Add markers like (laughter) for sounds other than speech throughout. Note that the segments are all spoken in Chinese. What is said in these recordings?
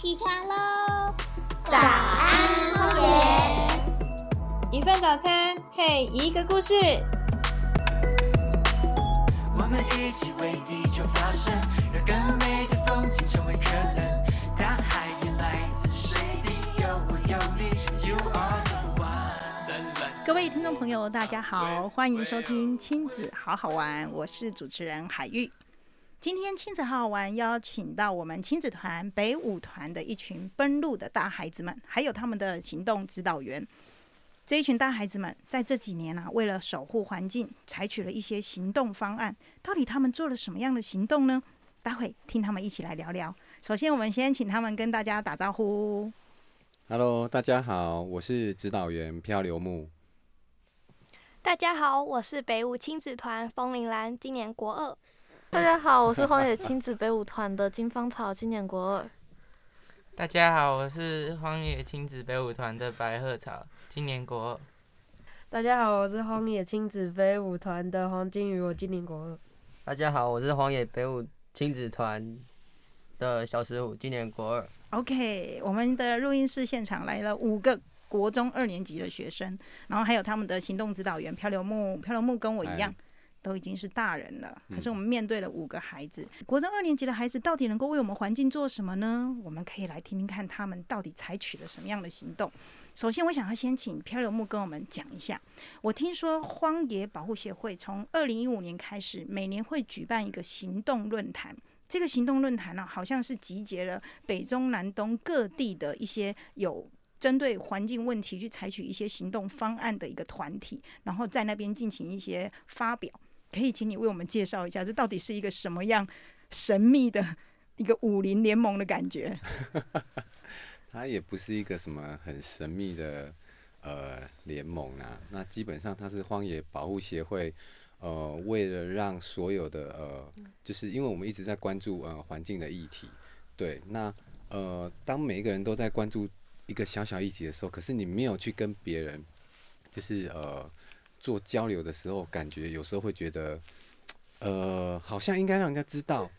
起床喽！早安，荒野。一份早餐配一个故事。我们一起为地球发声，让更美的风景成为可能。大海也来自水滴，有我有你，You are the one。各位听众朋友，大家好，欢迎收听亲子好好玩，我是主持人海玉。今天亲子好好玩邀请到我们亲子团北舞团的一群奔路的大孩子们，还有他们的行动指导员。这一群大孩子们在这几年啊，为了守护环境，采取了一些行动方案。到底他们做了什么样的行动呢？待会听他们一起来聊聊。首先，我们先请他们跟大家打招呼。Hello，大家好，我是指导员漂流木。大家好，我是北舞亲子团风铃兰，今年国二。(laughs) 大家好，我是荒野亲子北舞团的金芳草，今年国二。大家好，我是荒野亲子北舞团的白鹤草，今年国二。大家好，我是荒野亲子北舞团的黄金鱼，我今年国二。大家好，我是荒野北舞亲子团的小十五，今年国二。OK，我们的录音室现场来了五个国中二年级的学生，然后还有他们的行动指导员漂流木。漂流木跟我一样嗨，都已经是大人了，可是嗯我们面对了五个孩子。国中二年级的孩子到底能够为我们环境做什么呢？我们可以来听听看他们到底采取了什么样的行动。首先，我想要先请漂流木跟我们讲一下。我听说荒野保护协会从二零一五年开始，每年会举办一个行动论坛。这个行动论坛呢，好像是集结了北中南东各地的一些有针对环境问题去采取一些行动方案的一个团体，然后在那边进行一些发表。可以请你为我们介绍一下，这到底是一个什么样神秘的一个武林联盟的感觉？(laughs) 它也不是一个什么很神秘的呃联盟啊，那基本上它是荒野保护协会，呃，为了让所有的呃，就是因为我们一直在关注呃环境的议题，对，那呃，当每一个人都在关注一个小小议题的时候，可是你没有去跟别人就是呃做交流的时候，感觉有时候会觉得呃好像应该让人家知道，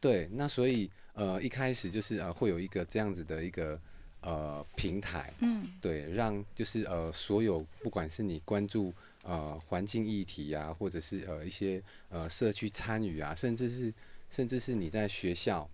对，那所以呃一开始就是呃会有一个这样子的一个呃平台，嗯，对，让就是呃所有不管是你关注呃环境议题啊，或者是呃一些呃社区参与啊，甚至是甚至是你在学校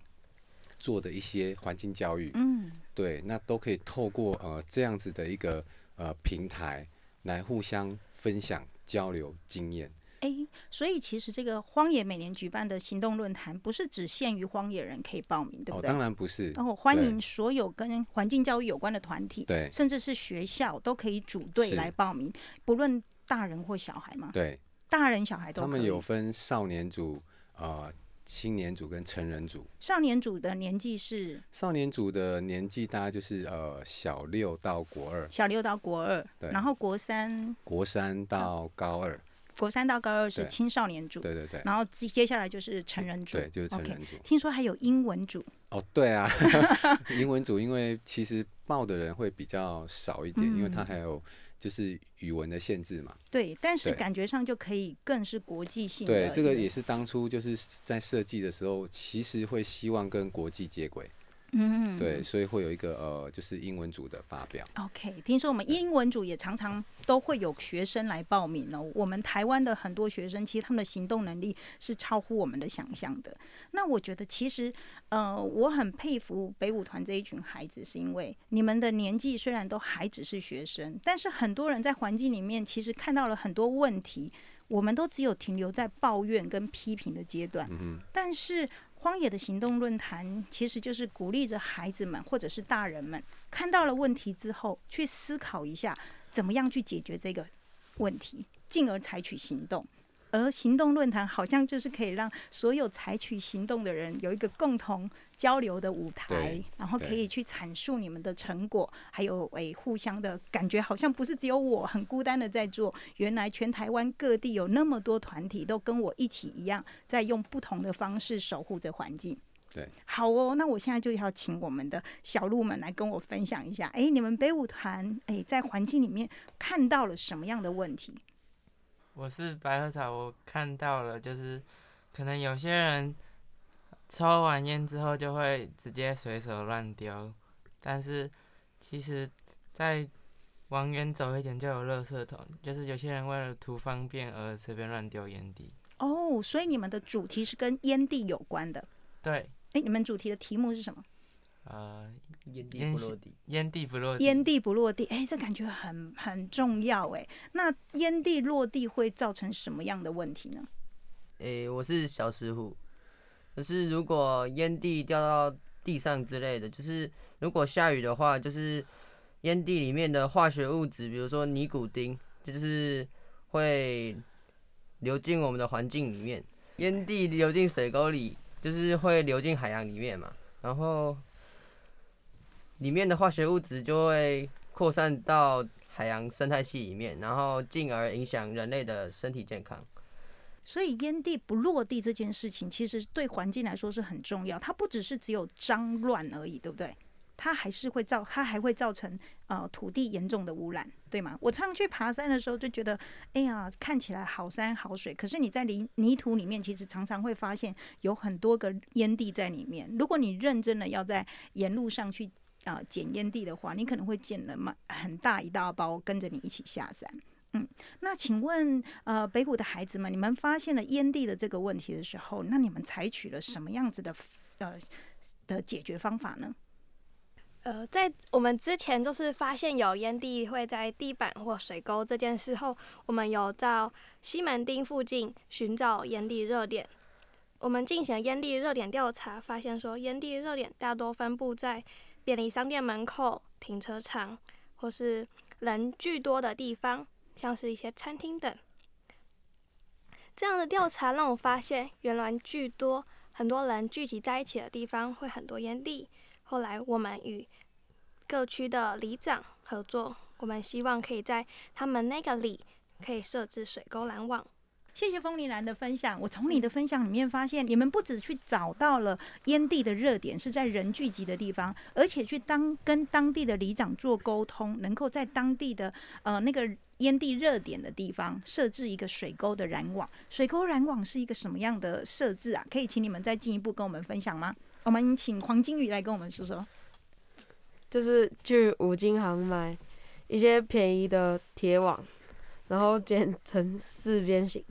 做的一些环境教育，嗯，对，那都可以透过呃这样子的一个呃平台来互相分享交流经验。诶，所以其实这个荒野每年举办的行动论坛，不是只限于荒野人可以报名，对不哦，对？当然不是。然后欢迎所有跟环境教育有关的团体，对甚至是学校都可以组队来报名，不论大人或小孩嘛，对，大人小孩都可以。他们有分少年组、呃青年组跟成人组。少年组的年纪是？少年组的年纪大概就是呃小六到国二，小六到国二，对。然后国三？国三到高二。国三到高二是青少年组，对对对。然后接接下来就是成人组，对，就是成人组。听说还有英文组，哦，对啊，(laughs) 英文组因为其实报的人会比较少一点，因为它嗯还有就是语文的限制嘛。对，但是感觉上就可以更是国际性的。对，这个也是当初就是在设计的时候，其实会希望跟国际接轨。嗯，对，所以会有一个呃，就是英文组的发表。OK，听说我们英文组也常常都会有学生来报名哦。我们台湾的很多学生，其实他们的行动能力是超乎我们的想象的。那我觉得其实，呃，我很佩服北舞团这一群孩子，是因为你们的年纪虽然都还只是学生，但是很多人在环境里面其实看到了很多问题，我们都只有停留在抱怨跟批评的阶段。但是荒野的行动论坛其实就是鼓励着孩子们或者是大人们看到了问题之后，去思考一下怎么样去解决这个问题，进而采取行动。而行动论坛好像就是可以让所有采取行动的人有一个共同交流的舞台，然后可以去阐述你们的成果，还有诶互相的感觉，好像不是只有我很孤单的在做，原来全台湾各地有那么多团体都跟我一起一样，在用不同的方式守护着环境。对，好哦，那我现在就要请我们的小鹿们来跟我分享一下，哎，你们北舞团哎在环境里面看到了什么样的问题？我是白鹤草，我看到了，就是可能有些人抽完烟之后就会直接随手乱丢，但是其实，在往远走一点就有垃圾桶，就是有些人为了图方便而随便乱丢烟蒂。哦，所以你们的主题是跟烟蒂有关的。对，哎，你们主题的题目是什么？呃，烟蒂不落地。烟蒂不落地。烟蒂不落地，哎，这感觉很很重要哎。那烟蒂落地会造成什么样的问题呢？哎、我是小石虎，可是如果烟蒂掉到地上之类的，就是如果下雨的话，就是烟蒂里面的化学物质，比如说尼古丁，就是会流进我们的环境里面。烟蒂流进水沟里，就是会流进海洋里面嘛，然后里面的化学物质就会扩散到海洋生态系里面，然后进而影响人类的身体健康。所以烟蒂不落地这件事情，其实对环境来说是很重要。它不只是只有脏乱而已，对不对？它还是会造，它还会造成呃土地严重的污染，对吗？我常常去爬山的时候就觉得，哎呀，看起来好山好水，可是你在泥泥土里面，其实常常会发现有很多个烟蒂在里面。如果你认真的要在沿路上去啊、捡烟蒂的话，你可能会捡了蛮很大一大包跟着你一起下山。嗯，那请问，呃，北谷的孩子们，你们发现了烟蒂的这个问题的时候，那你们采取了什么样子的呃的解决方法呢？呃，在我们之前就是发现有烟蒂会在地板或水沟这件事后，我们有到西门町附近寻找烟蒂热点。我们进行烟蒂热点调查，发现说烟蒂热点大多分布在便利商店门口、停车场或是人巨多的地方，像是一些餐厅等。这样的调查让我发现，原来巨多很多人聚集在一起的地方会很多烟蒂。后来我们与各区的里长合作，我们希望可以在他们那个里可以设置水沟拦网。谢谢风铃兰的分享。我从你的分享里面发现，你们不只去找到了烟蒂的热点是在人聚集的地方，而且去当跟当地的里长做沟通，能够在当地的呃那个烟蒂热点的地方设置一个水沟的拦网。水沟拦网是一个什么样的设置啊？可以请你们再进一步跟我们分享吗？我们请黄金宇来跟我们说说。就是去五金行买一些便宜的铁网，然后剪成四边形，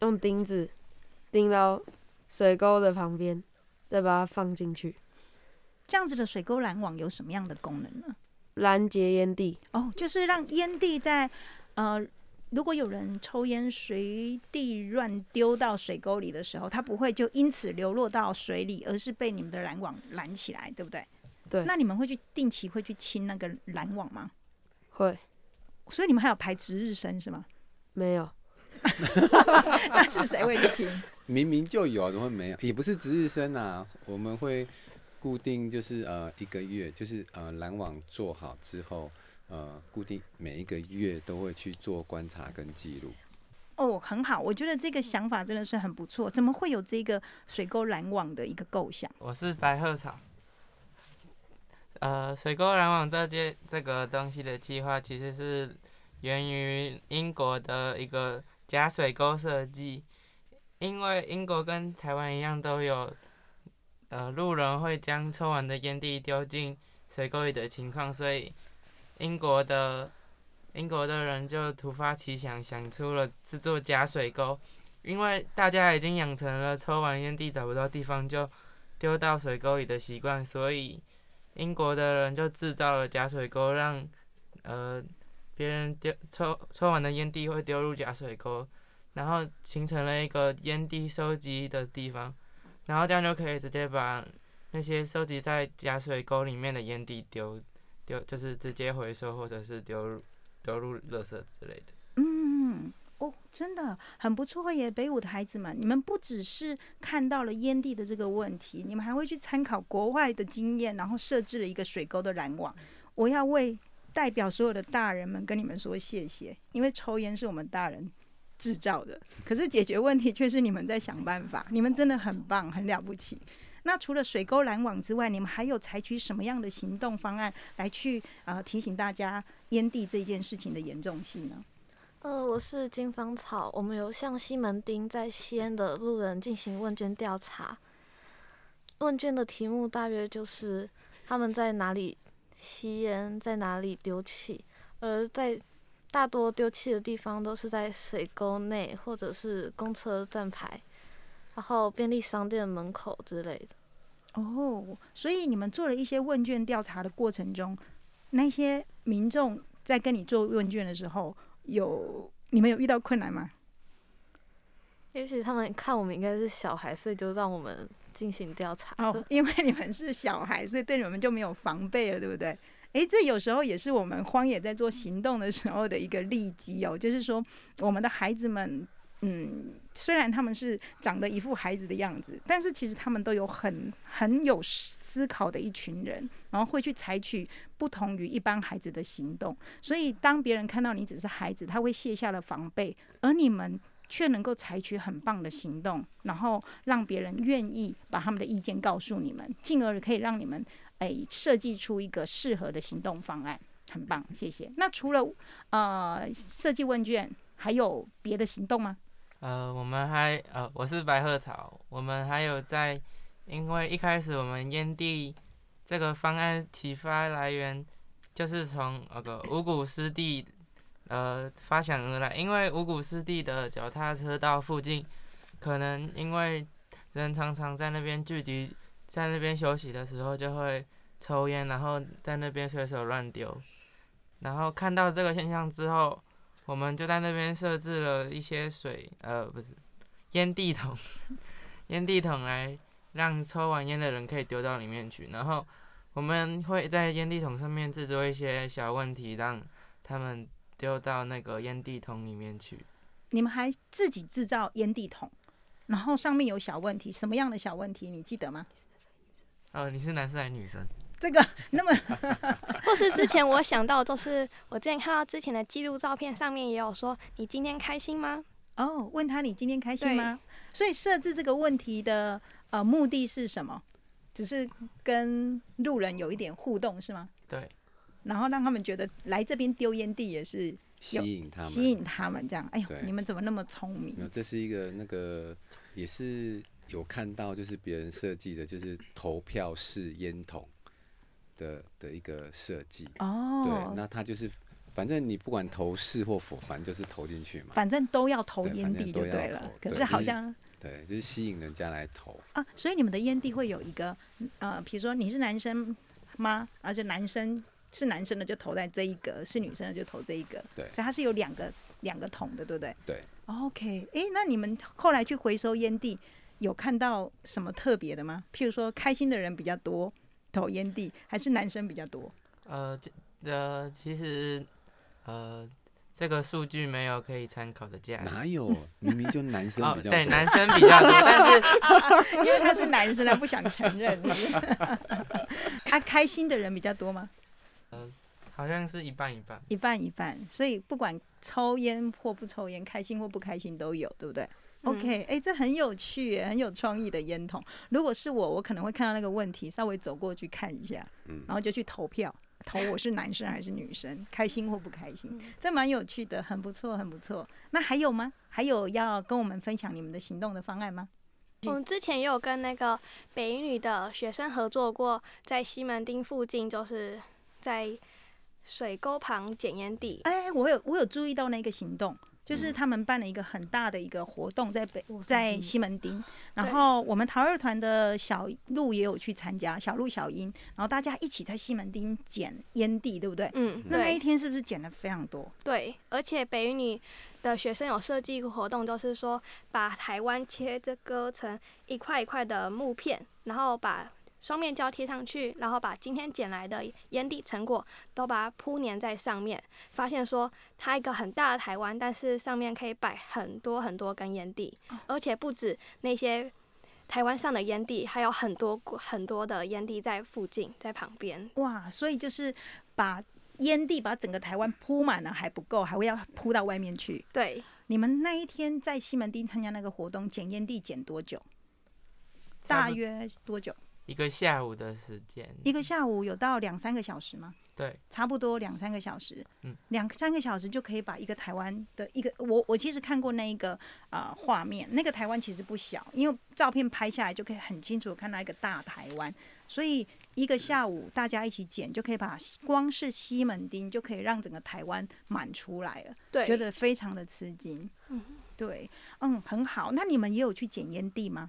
用钉子钉到水沟的旁边，再把它放进去，这样子的水沟拦网有什么样的功能呢？拦截烟蒂。哦，就是让烟蒂在呃，如果有人抽烟随地乱丢到水沟里的时候，它不会就因此流落到水里，而是被你们的拦网拦起来，对不对？对，那你们会去定期会去清那个拦网吗？会所以你们还有排值日生是吗？没有？(laughs) 那是谁会去听？明明就有，怎么会没有？也不是值日生啊，我们会固定就是呃一个月，就是呃拦网做好之后，呃固定每一个月都会去做观察跟记录。哦，很好，我觉得这个想法真的是很不错。怎么会有这个水沟拦网的一个构想？我是白鹤草。呃，水沟拦网这件这个东西的计划其实是源于英国的一个假水沟设计，因为英国跟台湾一样都有，呃，路人会将抽完的烟蒂丢进水沟里的情况，所以英国的英国的人就突发奇想，想出了制作假水沟，因为大家已经养成了抽完烟蒂找不到地方就丢到水沟里的习惯，所以。英国的人就制造了假水沟，让呃别人丢抽抽完的烟蒂会丢入假水沟，然后形成了一个烟蒂收集的地方，然后这样就可以直接把那些收集在假水沟里面的烟蒂丢丢，就是直接回收或者是丢入丢入垃圾之类的。嗯，哦，真的很不错耶！北舞的孩子们，你们不只是看到了烟蒂的这个问题，你们还会去参考国外的经验，然后设置了一个水沟的拦网。我要为代表所有的大人们跟你们说谢谢，因为抽烟是我们大人制造的，可是解决问题却是你们在想办法。你们真的很棒，很了不起。那除了水沟拦网之外，你们还有采取什么样的行动方案来去呃提醒大家烟蒂这件事情的严重性呢？呃，我是金芳草，我们有向西门町在西安的路人进行问卷调查，问卷的题目大约就是他们在哪里吸烟，在哪里丢弃，而在大多丢弃的地方都是在水沟内或者是公车站牌，然后便利商店门口之类的。哦，所以你们做了一些问卷调查的过程中，那些民众在跟你做问卷的时候，有你们有遇到困难吗？也许他们看我们应该是小孩，所以就让我们进行调查。哦，因为你们是小孩，所以对你们就没有防备了，对不对？诶，这有时候也是我们荒野在做行动的时候的一个利基哦，就是说我们的孩子们，嗯，虽然他们是长得一副孩子的样子，但是其实他们都有很很有思考的一群人，然后会去采取不同于一般孩子的行动。所以当别人看到你只是孩子，他会卸下了防备，而你们。却能够采取很棒的行动，然后让别人愿意把他们的意见告诉你们，进而可以让你们诶设计出一个适合的行动方案，很棒，谢谢。那除了呃设计问卷，还有别的行动吗？呃，我们还呃，我是白鹤草，我们还有在，因为一开始我们烟蒂这个方案启发来源就是从那个五谷湿地。呃，发想而来，因为五谷湿地的脚踏车道附近，可能因为人常常在那边聚集，在那边休息的时候就会抽烟，然后在那边随手乱丢。然后看到这个现象之后，我们就在那边设置了一些水，呃，不是烟蒂桶，(laughs) 烟蒂桶来让抽完烟的人可以丢到里面去。然后我们会在烟蒂桶上面制作一些小问题，让他们。丢到那个烟蒂桶里面去。你们还自己制造烟蒂桶，然后上面有小问题，什么样的小问题？你记得吗？哦，你是男生还是女生？这个那么，(laughs) 或是之前我想到，就是我之前看到之前的记录照片上面也有说，你今天开心吗？哦，问他你今天开心吗？所以设置这个问题的呃目的是什么？只是跟路人有一点互动是吗？对。然后让他们觉得来这边丢烟蒂也是吸引他们，吸引他们这样。哎呦，你们怎么那么聪明？这是一个那个也是有看到，就是别人设计的，就是投票式烟筒的的一个设计。哦，对，那他就是反正你不管投是或否，反正就是投进去嘛。反正都要投烟蒂就对了。可是好像对，就是吸引人家来投啊。所以你们的烟蒂会有一个呃，比如说你是男生吗？然后就男生。是男生的就投在这一格，是女生的就投这一格。对，所以它是有两个两个桶的，对不对？对。OK，哎，那你们后来去回收烟蒂，有看到什么特别的吗？譬如说，开心的人比较多投烟蒂，还是男生比较多？呃，这呃，其实呃，这个数据没有可以参考的价值。哪有？明明就男生 (laughs) 比较多。对，男生比较多，(laughs) 但是因为他是男生，他不想承认。他 (laughs) 开心的人比较多吗？嗯，好像是一半一半，一半一半，所以不管抽烟或不抽烟，开心或不开心都有，对不对？OK，哎，这很有趣，很有创意的烟筒。如果是我，我可能会看到那个问题，稍微走过去看一下，嗯，然后就去投票，投我是男生还是女生，开心或不开心，这蛮有趣的，很不错，很不错。那还有吗？还有要跟我们分享你们的行动的方案吗？我们之前也有跟那个北女的学生合作过，在西门町附近，就是。在水沟旁捡烟蒂。哎，我有我有注意到那个行动，就是他们办了一个很大的一个活动在北在西门町，然后我们陶二团的小鹿也有去参加，小鹿小英，然后大家一起在西门町捡烟蒂，对不对？嗯，那那一天是不是捡了非常多？对，而且北语女的学生有设计一个活动，就是说把台湾切这割成一块一块的木片，然后把。双面胶贴上去，然后把今天捡来的烟蒂成果都把它铺粘在上面，发现说它一个很大的台湾，但是上面可以摆很多很多根烟蒂，而且不止那些台湾上的烟蒂，还有很多很多的烟蒂在附近，在旁边。哇，所以就是把烟蒂把整个台湾铺满了还不够，还会要铺到外面去。对，你们那一天在西门町参加那个活动，捡烟蒂捡多久？大约多久？一个下午的时间。一个下午有到两三个小时吗？对，差不多两三个小时，嗯，两三个小时就可以把一个台湾的一个我我其实看过那一个呃画面，那个台湾其实不小，因为照片拍下来就可以很清楚看到一个大台湾，所以一个下午大家一起剪就可以把光是西门町就可以让整个台湾满出来了，对，觉得非常的吃惊，嗯，对，嗯，很好。那你们也有去捡烟蒂吗？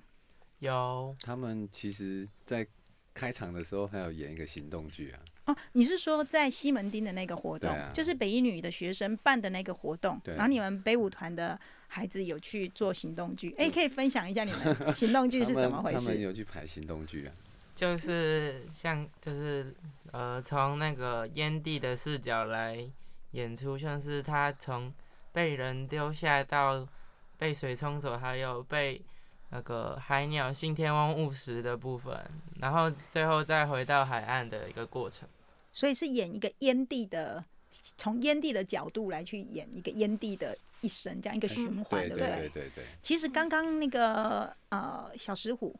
有他们其实，在开场的时候还有演一个行动剧啊，哦，你是说在西门町的那个活动，啊。就是北一女的学生办的那个活动，对。然后你们北舞团的孩子有去做行动剧，哎、可以分享一下你们行动剧是怎么回他他们事？有去排行动剧啊，就是像就是呃，从那个烟蒂的视角来演出，像是他从被人丢下到被水冲走，还有被那个海鸟信天翁误食的部分，然后最后再回到海岸的一个过程。所以是演一个烟蒂的，从烟蒂的角度来去演一个烟蒂的一生，这样一个循环，对不对对对对，其实刚刚那个呃小石虎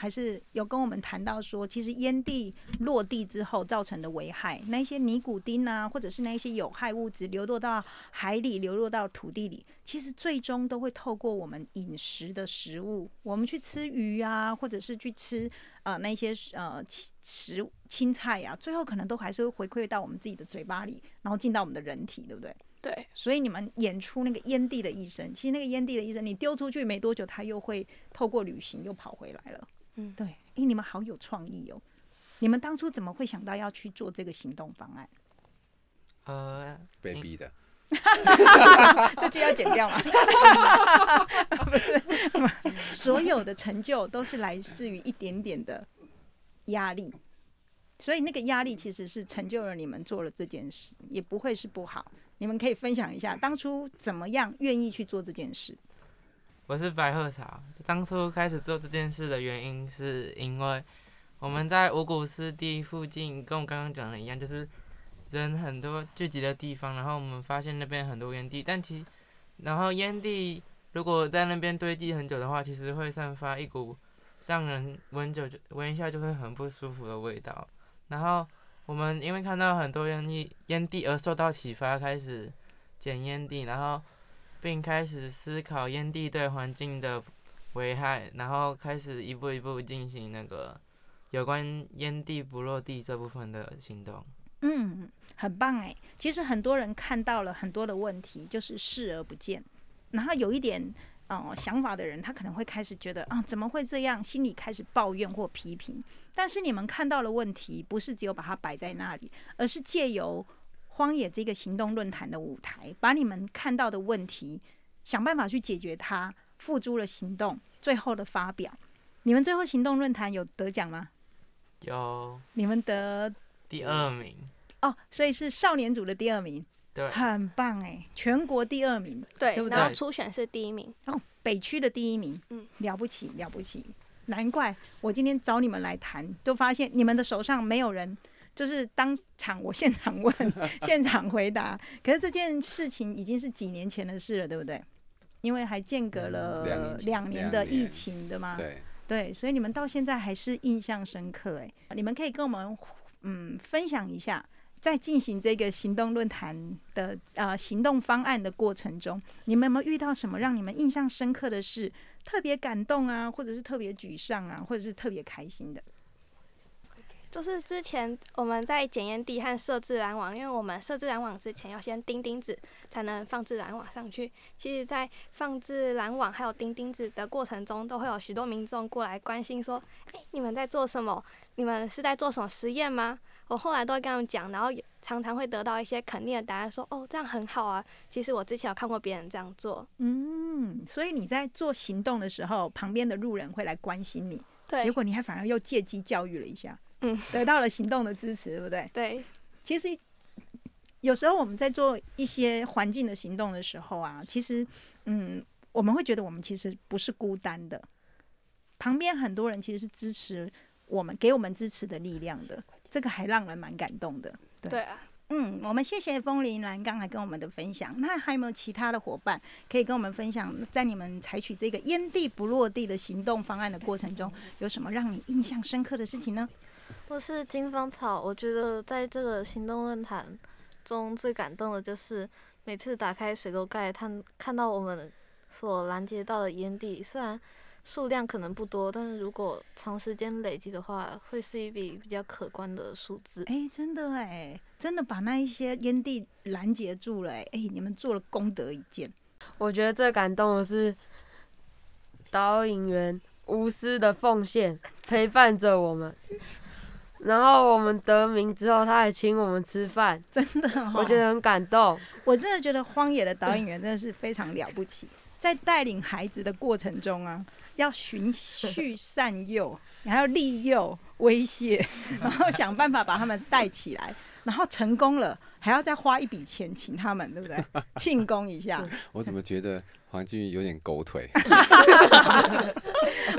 还是有跟我们谈到说，其实烟蒂落地之后造成的危害，那一些尼古丁啊，或者是那一些有害物质流落到海里、流落到土地里，其实最终都会透过我们饮食的食物，我们去吃鱼啊，或者是去吃呃那些呃食青菜啊，最后可能都还是会回馈到我们自己的嘴巴里，然后进到我们的人体，对不对？对，所以你们演出那个烟蒂的医生，其实那个烟蒂的医生，你丢出去没多久，他又会透过旅行又跑回来了。嗯对，诶，你们好有创意哦！你们当初怎么会想到要去做这个行动方案？呃，被逼的，(laughs) 这句要剪掉吗？不是，所有的成就都是来自于一点点的压力，所以那个压力其实是成就了你们做了这件事，也不会是不好。你们可以分享一下当初怎么样愿意去做这件事。我是白鹤草。当初开始做这件事的原因，是因为我们在五谷湿地附近，跟我刚刚讲的一样，就是人很多聚集的地方。然后我们发现那边很多烟蒂，但其然后烟蒂如果在那边堆积很久的话，其实会散发一股让人闻久就闻一下就会很不舒服的味道。然后我们因为看到很多烟蒂烟蒂而受到启发，开始捡烟蒂，然后。并开始思考烟蒂对环境的危害，然后开始一步一步进行那个有关烟蒂不落地这部分的行动。嗯，很棒哎。其实很多人看到了很多的问题，就是视而不见。然后有一点呃想法的人，他可能会开始觉得啊，怎么会这样？心里开始抱怨或批评。但是你们看到了问题，不是只有把它摆在那里，而是借由荒野这个行动论坛的舞台，把你们看到的问题想办法去解决它，付诸了行动，最后的发表。你们最后行动论坛有得奖吗？有你们得第二名，哦，所以是少年组的第二名，对，很棒哎，全国第二名，对，对不然后初选是第一名，哦，北区的第一名，嗯，了不起了不起，难怪我今天找你们来谈，都发现你们的手上没有人，就是当场我现场问，(laughs) 现场回答。可是这件事情已经是几年前的事了，对不对？因为还间隔了嗯两年的疫情的嘛，对，对，所以你们到现在还是印象深刻哎。你们可以跟我们嗯分享一下，在进行这个行动论坛的呃行动方案的过程中，你们有没有遇到什么让你们印象深刻的事？特别感动啊，或者是特别沮丧啊，或者是特别开心的？就是之前我们在检验地和设自然网，因为我们设自然网之前要先钉钉子才能放自然网上去。其实，在放自然网还有钉钉子的过程中，都会有许多民众过来关心说：“哎、你们在做什么？你们是在做什么实验吗？”我后来都会跟他们讲，然后也常常会得到一些肯定的答案，说：“哦，这样很好啊。其实我之前有看过别人这样做。嗯，所以你在做行动的时候，旁边的路人会来关心你，”对结，果你还反而又借机教育了一下，嗯，得到了行动的支持，对不对？对，其实有时候我们在做一些环境的行动的时候啊，其实嗯，我们会觉得我们其实不是孤单的，旁边很多人其实是支持我们，给我们支持的力量的，这个还让人蛮感动的。对对啊，嗯，我们谢谢风铃兰刚才跟我们的分享。那还有没有其他的伙伴可以跟我们分享，在你们采取这个烟蒂不落地的行动方案的过程中，有什么让你印象深刻的事情呢？我是金芳草，我觉得在这个行动论坛中最感动的就是每次打开水沟盖，看看到我们所拦截到的烟蒂，虽然数量可能不多，但是如果长时间累积的话，会是一笔比较可观的数字。哎、真的哎，真的把那一些烟蒂拦截住了哎，哎，你们做了功德一件。我觉得最感动的是导引员无私的奉献，陪伴着我们。然后我们得名之后，他还请我们吃饭，真的、哦，我觉得很感动。我真的觉得荒野的导演员真的是非常了不起，在带领孩子的过程中啊，要循序善诱，你还要利诱、威胁，(laughs) 然后想办法把他们带起来，然后成功了，还要再花一笔钱请他们，对不对？(laughs) 庆功一下。我怎么觉得黄俊宇有点狗腿？(laughs)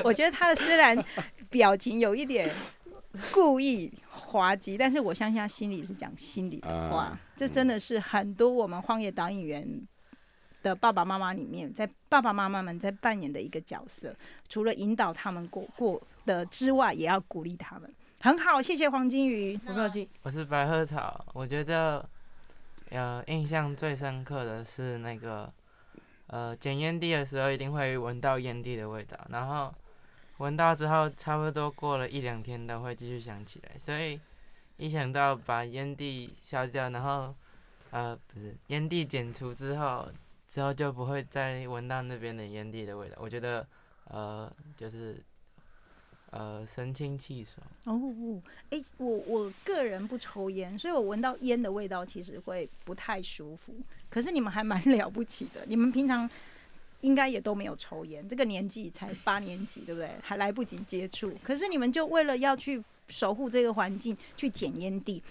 我觉得他的虽然表情有一点 (laughs) 故意滑稽，但是我相信他心里是讲心里的话。啊这真的是很多我们荒野导引员的爸爸妈妈里面，在爸爸妈妈们在扮演的一个角色。除了引导他们过过的之外，也要鼓励他们。很好，谢谢黄金鱼。不客气。我是白鹤草，我觉得呃印象最深刻的是那个呃捡烟蒂的时候一定会闻到烟蒂的味道，然后闻到之后差不多过了一两天都会继续想起来，所以一想到把烟蒂消掉，然后呃不是烟蒂剪除之后，之后就不会再闻到那边的烟蒂的味道，我觉得呃就是呃神清气爽。哦，哎、我我个人不抽烟，所以我闻到烟的味道其实会不太舒服。可是你们还蛮 (laughs) 了不起的，你们平常应该也都没有抽烟，这个年纪才八年级，对不对？还来不及接触，可是你们就为了要去守护这个环境，去捡烟蒂。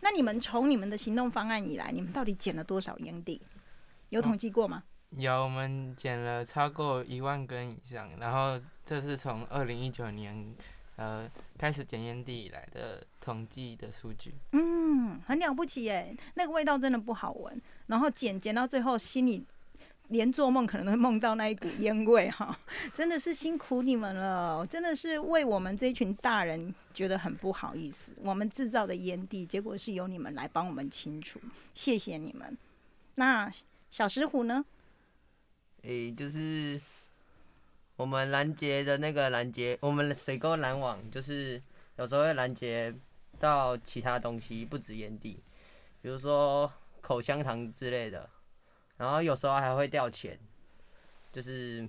那你们从你们的行动方案以来，你们到底捡了多少烟蒂？有统计过吗？有，我们捡了超过一万根以上，然后这是从二零一九年呃开始捡烟蒂以来的统计的数据。嗯，很了不起耶，那个味道真的不好闻，然后捡捡到最后，心里连做梦可能都会梦到那一股烟味哈，(laughs) 真的是辛苦你们了，真的是为我们这群大人觉得很不好意思。我们制造的烟蒂，结果是由你们来帮我们清除，谢谢你们。那小石虎呢？诶、就是我们拦截的那个拦截，我们水沟拦网，就是有时候会拦截到其他东西，不止烟蒂，比如说口香糖之类的，然后有时候还会掉钱，就是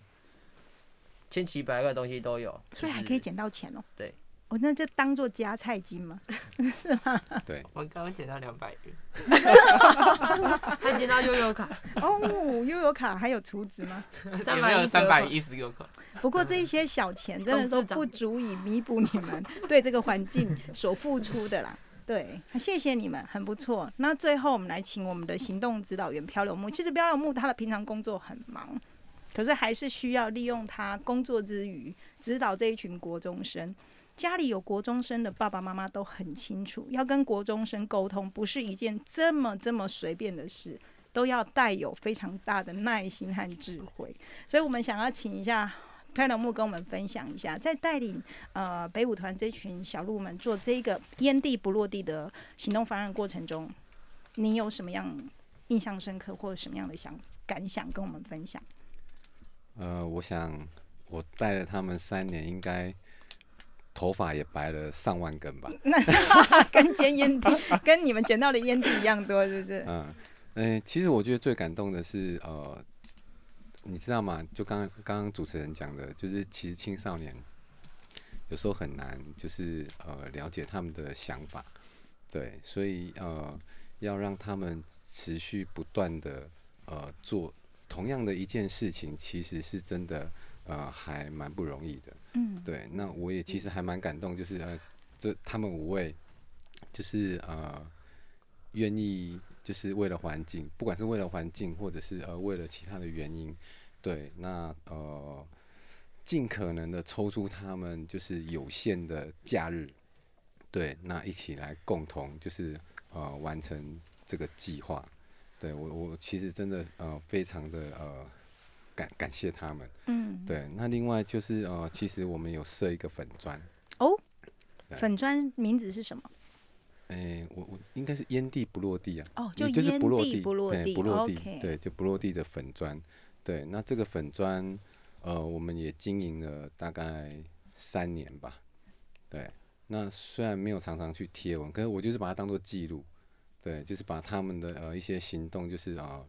千奇百怪的东西都有，所以还可以捡到钱哦。对。哦，那就当做加菜金嘛？是吗？(laughs) 对，我刚刚捡到两百元，还捡到悠悠卡，哦，悠游卡还有储值吗？(laughs) 三百有三百一十个口？不过这一些小钱真的都不足以弥补你们对这个环境所付出的啦。对，谢谢你们，很不错。那最后我们来请我们的行动指导员漂流木。其实漂流木他的平常工作很忙，可是还是需要利用他工作之余指导这一群国中生。家里有国中生的爸爸妈妈都很清楚，要跟国中生沟通不是一件这么这么随便的事，都要带有非常大的耐心和智慧。所以我们想要请一下漂流木跟我们分享一下，在带领呃北舞团这群小鹿们做这个烟蒂不落地的行动方案过程中，你有什么样印象深刻或者什么样的想感想跟我们分享？呃，我想我带了他们三年，应该头发也白了上万根吧。(laughs) 那跟捡烟蒂 (laughs) 跟你们捡到的烟蒂一样多，是不是？嗯，诶、其实我觉得最感动的是，呃，你知道吗？就刚刚刚刚主持人讲的，就是其实青少年有时候很难，就是呃了解他们的想法，对，所以呃要让他们持续不断的呃做同样的一件事情，其实是真的呃还蛮不容易的。嗯，对，那我也其实还蛮感动，就是呃，这他们五位就是呃愿意就是为了环境，不管是为了环境，或者是呃为了其他的原因，对，那呃尽可能的抽出他们就是有限的假日，对，那一起来共同就是呃完成这个计划。对我我其实真的呃非常的呃感感谢他们。嗯，对，那另外就是呃，其实我们有设一个粉砖，哦，粉砖名字是什么？诶、我我应该是烟蒂不落地啊，哦，就就是不落地，嘿不落地不落地对，就不落地的粉砖。对，那这个粉砖，呃，我们也经营了大概三年吧。对，那虽然没有常常去贴文，可是我就是把它当做记录，对，就是把他们的呃一些行动，就是啊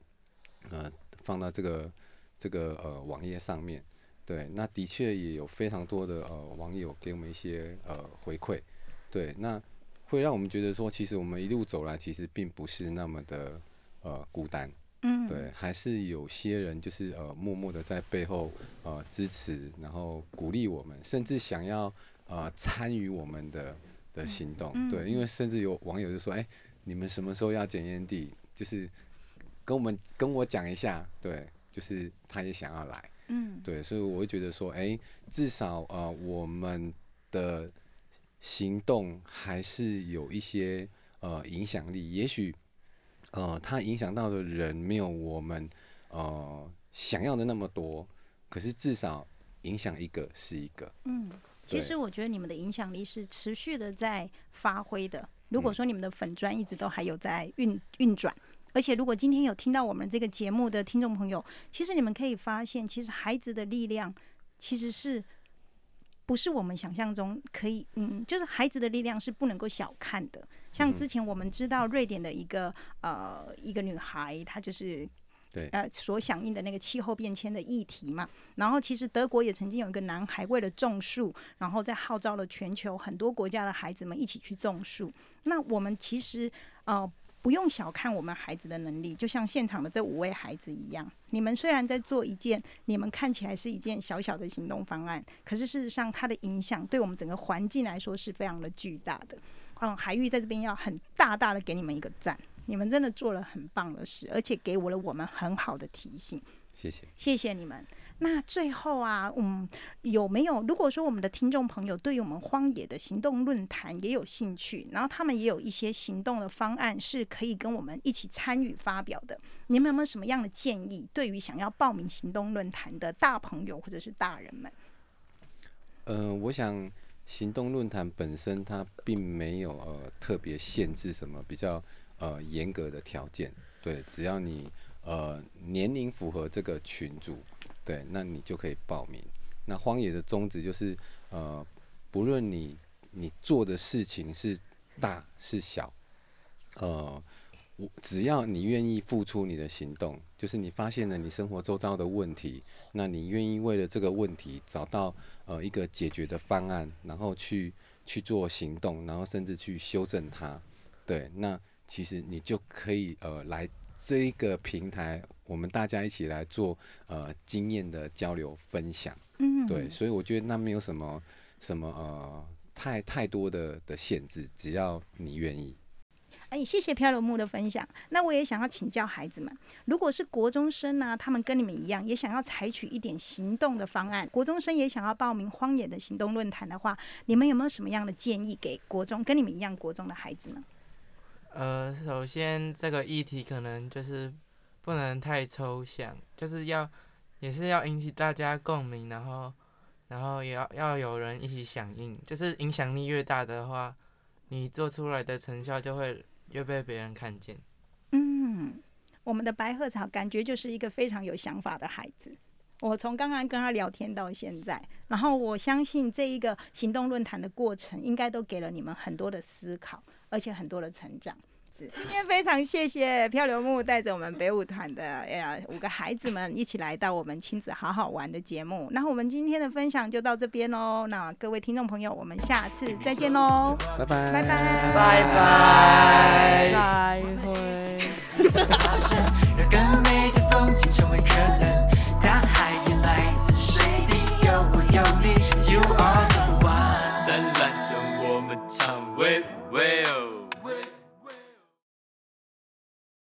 呃放到这个这个呃网页上面。对，那的确也有非常多的呃网友给我们一些呃回馈，对，那会让我们觉得说，其实我们一路走来，其实并不是那么的呃孤单，嗯，对，还是有些人就是呃默默的在背后呃支持，然后鼓励我们，甚至想要呃参与我们的的行动，嗯对，因为甚至有网友就说，哎、你们什么时候要检验地？就是跟我们跟我讲一下，对，就是他也想要来。嗯，对，所以我会觉得说，哎、至少呃，我们的行动还是有一些呃影响力。也许呃，它影响到的人没有我们呃想要的那么多，可是至少影响一个是一个。嗯，其实我觉得你们的影响力是持续的在发挥的。如果嗯说你们的粉砖一直都还有在运运转，而且如果今天有听到我们这个节目的听众朋友，其实你们可以发现，其实孩子的力量其实是不是我们想象中可以，嗯，就是孩子的力量是不能够小看的。像嗯之前我们知道瑞典的一个呃一个女孩，她就是对呃所响应的那个气候变迁的议题嘛。然后其实德国也曾经有一个男孩为了种树，然后在号召了全球很多国家的孩子们一起去种树。那我们其实呃不用小看我们孩子的能力，就像现场的这五位孩子一样。你们虽然在做一件你们看起来是一件小小的行动方案，可是事实上它的影响对我们整个环境来说是非常的巨大的。嗯，海域在这边要很大大的给你们一个赞，你们真的做了很棒的事，而且给我了我们很好的提醒。谢谢。谢谢你们。那最后啊，嗯，有没有？如果说我们的听众朋友对于我们荒野的行动论坛也有兴趣，然后他们也有一些行动的方案是可以跟我们一起参与发表的，你们有没有什么样的建议？对于想要报名行动论坛的大朋友或者是大人们？嗯、我想行动论坛本身它并没有呃特别限制什么比较呃严格的条件，对，只要你呃年龄符合这个群组，对，那你就可以报名。那荒野的宗旨就是呃，不论你你做的事情是大是小，呃，我只要你愿意付出你的行动，就是你发现了你生活周遭的问题，那你愿意为了这个问题找到呃一个解决的方案，然后去去做行动，然后甚至去修正它，对，那其实你就可以呃来这一个平台，我们大家一起来做呃经验的交流分享，嗯，对，所以我觉得那没有什么什么呃太太多的的限制，只要你愿意。哎，谢谢漂流木的分享。那我也想要请教孩子们，如果是国中生呢、他们跟你们一样，也想要采取一点行动的方案，国中生也想要报名荒野的行动论坛的话，你们有没有什么样的建议给国中跟你们一样国中的孩子呢？呃，首先这个议题可能就是不能太抽象，就是要也是要引起大家共鸣，然后然后也要要有人一起响应，就是影响力越大的话，你做出来的成效就会又被别人看见。嗯，我们的白鹤草感觉就是一个非常有想法的孩子。我从刚刚跟他聊天到现在，然后我相信这一个行动论坛的过程，应该都给了你们很多的思考，而且很多的成长。今天非常谢谢漂流木带着我们北舞团的呃五个孩子们一起来到我们亲子好好玩的节目。那我们今天的分享就到这边喽。那各位听众朋友，我们下次再见喽，拜拜，拜拜，拜拜。再会。发生，让更美的风景成为可能。大海也来自水滴，有我有你，You are the one。灿烂中我们唱，喂喂哦。